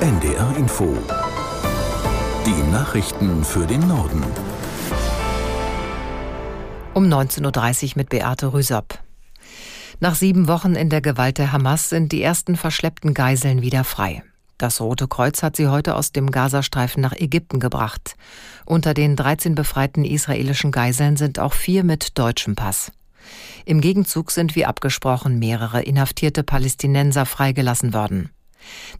NDR Info. Die Nachrichten für den Norden. Um 19.30 Uhr mit Beate Rüsop. Nach sieben Wochen in der Gewalt der Hamas sind die ersten verschleppten Geiseln wieder frei. Das Rote Kreuz hat sie heute aus dem Gazastreifen nach Ägypten gebracht. Unter den 13 befreiten israelischen Geiseln sind auch vier mit deutschem Pass. Im Gegenzug sind wie abgesprochen mehrere inhaftierte Palästinenser freigelassen worden.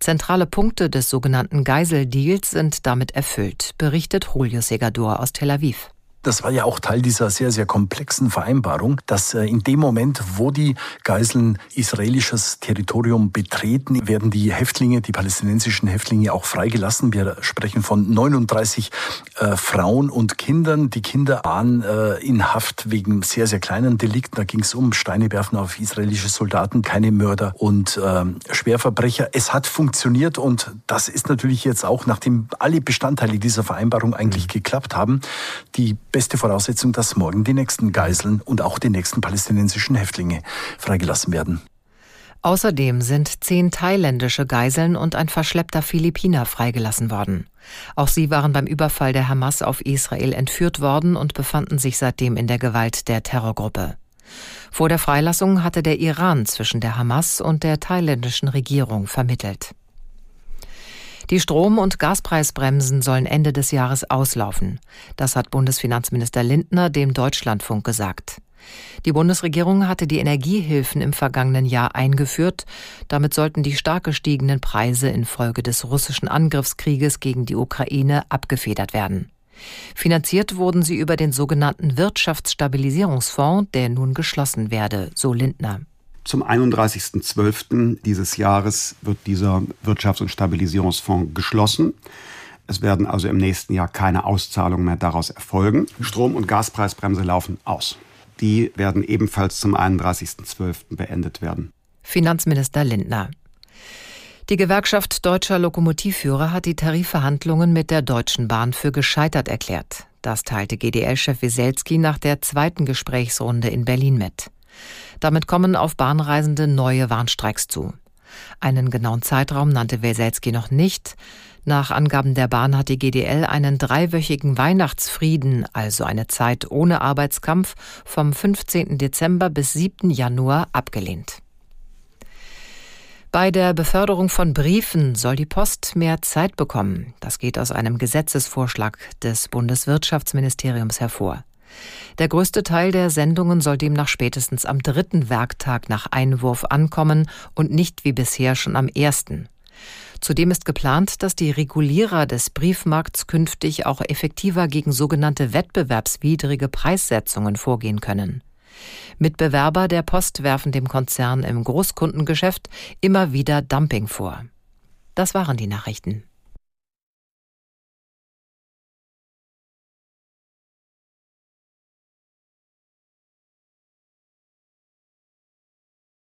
Zentrale Punkte des sogenannten Geiseldeals sind damit erfüllt, berichtet Julio Segador aus Tel Aviv. Das war ja auch Teil dieser sehr, sehr komplexen Vereinbarung, dass äh, in dem Moment, wo die Geiseln israelisches Territorium betreten, werden die Häftlinge, die palästinensischen Häftlinge auch freigelassen. Wir sprechen von 39 äh, Frauen und Kindern. Die Kinder waren äh, in Haft wegen sehr, sehr kleinen Delikten. Da ging es um Steine werfen auf israelische Soldaten, keine Mörder und äh, Schwerverbrecher. Es hat funktioniert und das ist natürlich jetzt auch, nachdem alle Bestandteile dieser Vereinbarung eigentlich geklappt haben, die beste Voraussetzung, dass morgen die nächsten Geiseln und auch die nächsten palästinensischen Häftlinge freigelassen werden. Außerdem sind zehn thailändische Geiseln und ein verschleppter Philippiner freigelassen worden. Auch sie waren beim Überfall der Hamas auf Israel entführt worden und befanden sich seitdem in der Gewalt der Terrorgruppe. Vor der Freilassung hatte der Iran zwischen der Hamas und der thailändischen Regierung vermittelt. Die Strom- und Gaspreisbremsen sollen Ende des Jahres auslaufen. Das hat Bundesfinanzminister Lindner dem Deutschlandfunk gesagt. Die Bundesregierung hatte die Energiehilfen im vergangenen Jahr eingeführt. Damit sollten die stark gestiegenen Preise infolge des russischen Angriffskrieges gegen die Ukraine abgefedert werden. Finanziert wurden sie über den sogenannten Wirtschaftsstabilisierungsfonds, der nun geschlossen werde, so Lindner. Zum 31.12. dieses Jahres wird dieser Wirtschafts- und Stabilisierungsfonds geschlossen. Es werden also im nächsten Jahr keine Auszahlungen mehr daraus erfolgen. Strom- und Gaspreisbremse laufen aus. Die werden ebenfalls zum 31.12. beendet werden. Finanzminister Lindner. Die Gewerkschaft deutscher Lokomotivführer hat die Tarifverhandlungen mit der Deutschen Bahn für gescheitert erklärt. Das teilte GDL-Chef Wieselski nach der zweiten Gesprächsrunde in Berlin mit. Damit kommen auf Bahnreisende neue Warnstreiks zu. Einen genauen Zeitraum nannte Weselski noch nicht. Nach Angaben der Bahn hat die GDL einen dreiwöchigen Weihnachtsfrieden, also eine Zeit ohne Arbeitskampf, vom 15. Dezember bis 7. Januar abgelehnt. Bei der Beförderung von Briefen soll die Post mehr Zeit bekommen. Das geht aus einem Gesetzesvorschlag des Bundeswirtschaftsministeriums hervor. Der größte Teil der Sendungen soll demnach spätestens am dritten Werktag nach Einwurf ankommen und nicht wie bisher schon am ersten. Zudem ist geplant, dass die Regulierer des Briefmarkts künftig auch effektiver gegen sogenannte wettbewerbswidrige Preissetzungen vorgehen können. Mitbewerber der Post werfen dem Konzern im Großkundengeschäft immer wieder Dumping vor. Das waren die Nachrichten.